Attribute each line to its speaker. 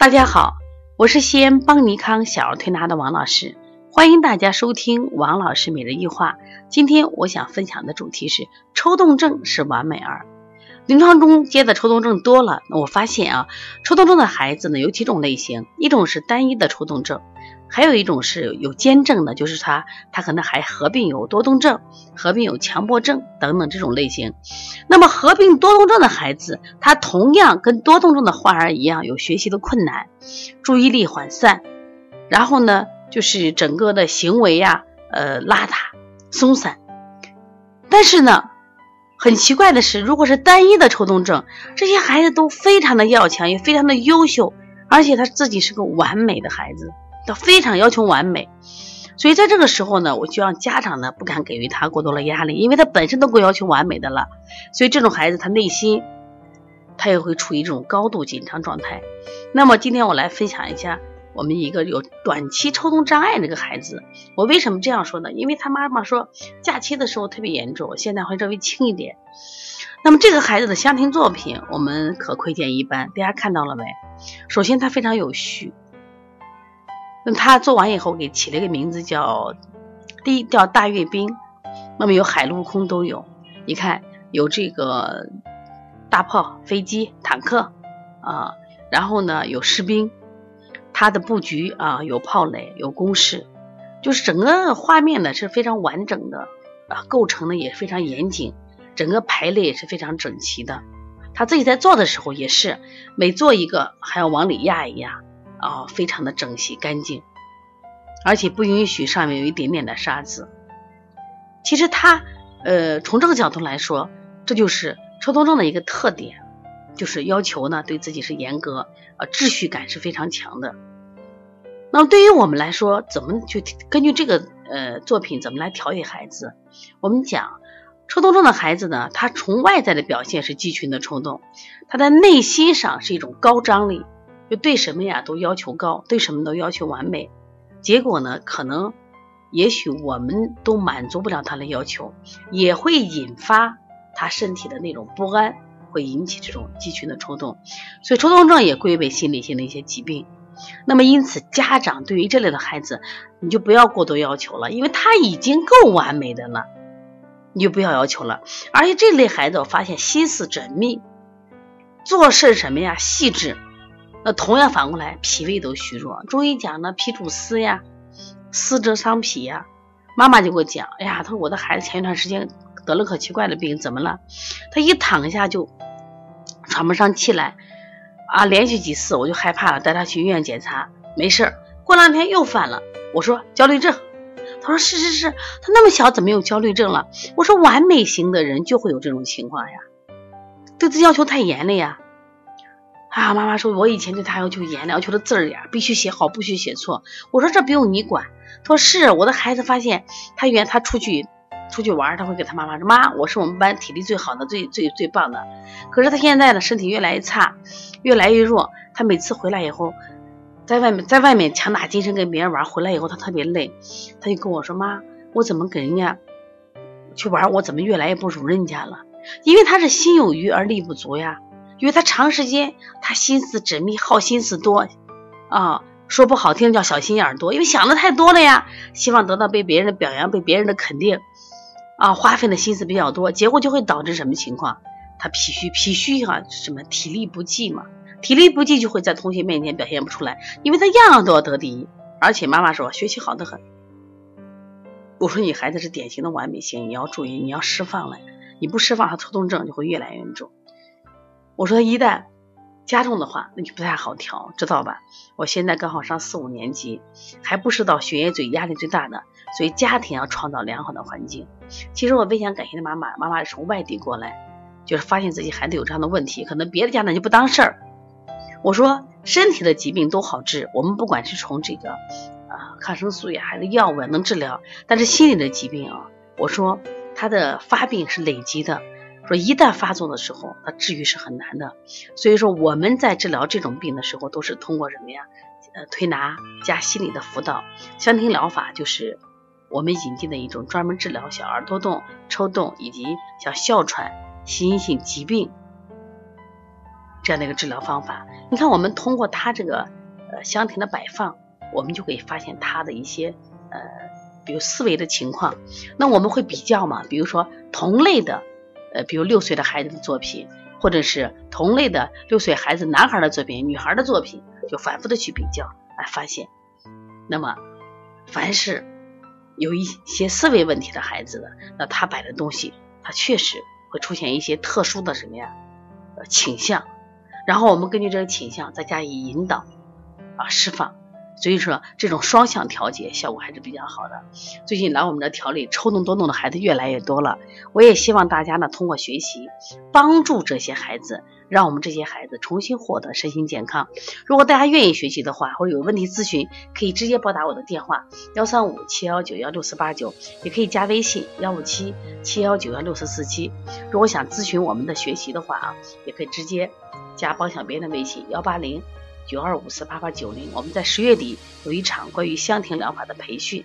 Speaker 1: 大家好，我是西安邦尼康小儿推拿的王老师，欢迎大家收听王老师每日一话。今天我想分享的主题是抽动症是完美儿。临床中接的抽动症多了，我发现啊，抽动症的孩子呢有几种类型，一种是单一的抽动症。还有一种是有兼症的，就是他他可能还合并有多动症、合并有强迫症等等这种类型。那么合并多动症的孩子，他同样跟多动症的患儿一样，有学习的困难，注意力涣散，然后呢，就是整个的行为呀，呃，邋遢、松散。但是呢，很奇怪的是，如果是单一的抽动症，这些孩子都非常的要强，也非常的优秀，而且他自己是个完美的孩子。他非常要求完美，所以在这个时候呢，我就让家长呢不敢给予他过多的压力，因为他本身都够要求完美的了，所以这种孩子他内心他也会处于这种高度紧张状态。那么今天我来分享一下我们一个有短期抽动障碍这个孩子，我为什么这样说呢？因为他妈妈说假期的时候特别严重，现在会稍微轻一点。那么这个孩子的相庭作品我们可窥见一斑，大家看到了没？首先他非常有序。那他做完以后，给起了一个名字叫“第一叫大阅兵”，那么有海陆空都有。你看，有这个大炮、飞机、坦克啊，然后呢有士兵，他的布局啊有炮垒、有工事，就是整个画面呢是非常完整的啊，构成的也非常严谨，整个排列也是非常整齐的。他自己在做的时候也是每做一个还要往里压一压。啊，非常的整齐干净，而且不允许上面有一点点的沙子。其实他，呃，从这个角度来说，这就是抽动症的一个特点，就是要求呢对自己是严格，呃，秩序感是非常强的。那么对于我们来说，怎么就根据这个呃作品怎么来调理孩子？我们讲抽动症的孩子呢，他从外在的表现是肌群的抽动，他在内心上是一种高张力。就对什么呀都要求高，对什么都要求完美，结果呢，可能也许我们都满足不了他的要求，也会引发他身体的那种不安，会引起这种肌群的抽动，所以抽动症也归为心理性的一些疾病。那么因此，家长对于这类的孩子，你就不要过多要求了，因为他已经够完美的了，你就不要要求了。而且这类孩子，我发现心思缜密，做事什么呀细致。那同样反过来，脾胃都虚弱。中医讲呢，脾主思呀，思则伤脾呀。妈妈就给我讲，哎呀，他说我的孩子前一段时间得了可奇怪的病，怎么了？他一躺下就喘不上气来啊，连续几次我就害怕了，带他去医院检查，没事儿。过两天又犯了，我说焦虑症，他说是是是，他那么小怎么有焦虑症了？我说完美型的人就会有这种情况呀，对自己要求太严了呀。啊，妈妈说，我以前对他要求严了，要求的字儿呀，必须写好，不许写错。我说这不用你管。他说是我的孩子发现他原他出去出去玩，他会给他妈妈说妈，我是我们班体力最好的，最最最棒的。可是他现在呢，身体越来越差，越来越弱。他每次回来以后，在外面在外面强打精神跟别人玩，回来以后他特别累，他就跟我说妈，我怎么跟人家去玩，我怎么越来越不如人家了？因为他是心有余而力不足呀。因为他长时间，他心思缜密，好心思多，啊，说不好听叫小心眼多，因为想的太多了呀，希望得到被别人的表扬，被别人的肯定，啊，花费的心思比较多，结果就会导致什么情况？他脾虚，脾虚哈，什么体力不济嘛，体力不济就会在同学面前表现不出来，因为他样样都要得第一，而且妈妈说学习好的很，我说你孩子是典型的完美型，你要注意，你要释放了，你不释放，他抽动症就会越来越重。我说一旦加重的话，那就不太好调，知道吧？我现在刚好上四五年级，还不是到学业最压力最大的，所以家庭要创造良好的环境。其实我非常感谢的妈妈，妈妈是从外地过来，就是发现自己孩子有这样的问题，可能别的家长就不当事儿。我说身体的疾病都好治，我们不管是从这个啊抗生素呀，还是药物能治疗，但是心理的疾病啊，我说它的发病是累积的。说一旦发作的时候，它治愈是很难的。所以说我们在治疗这种病的时候，都是通过什么呀？呃，推拿加心理的辅导，香庭疗法就是我们引进的一种专门治疗小儿多动、抽动以及像哮喘、心因性疾病这样的一个治疗方法。你看，我们通过它这个呃香婷的摆放，我们就可以发现它的一些呃，比如思维的情况。那我们会比较嘛？比如说同类的，呃，比如六岁的孩子的作品，或者是同类的六岁孩子男孩的作品、女孩的作品，就反复的去比较，来发现。那么，凡是有一些思维问题的孩子呢，那他摆的东西，他确实会出现一些特殊的什么呀？呃，倾向。然后我们根据这个倾向再加以引导啊释放，所以说这种双向调节效果还是比较好的。最近来我们的调理抽动多动的孩子越来越多了，我也希望大家呢通过学习帮助这些孩子，让我们这些孩子重新获得身心健康。如果大家愿意学习的话，或者有问题咨询，可以直接拨打我的电话幺三五七幺九幺六四八九，也可以加微信幺五七七幺九幺六四四七。如果想咨询我们的学习的话啊，也可以直接。加帮小编的微信幺八零九二五四八八九零，我们在十月底有一场关于香庭疗法的培训。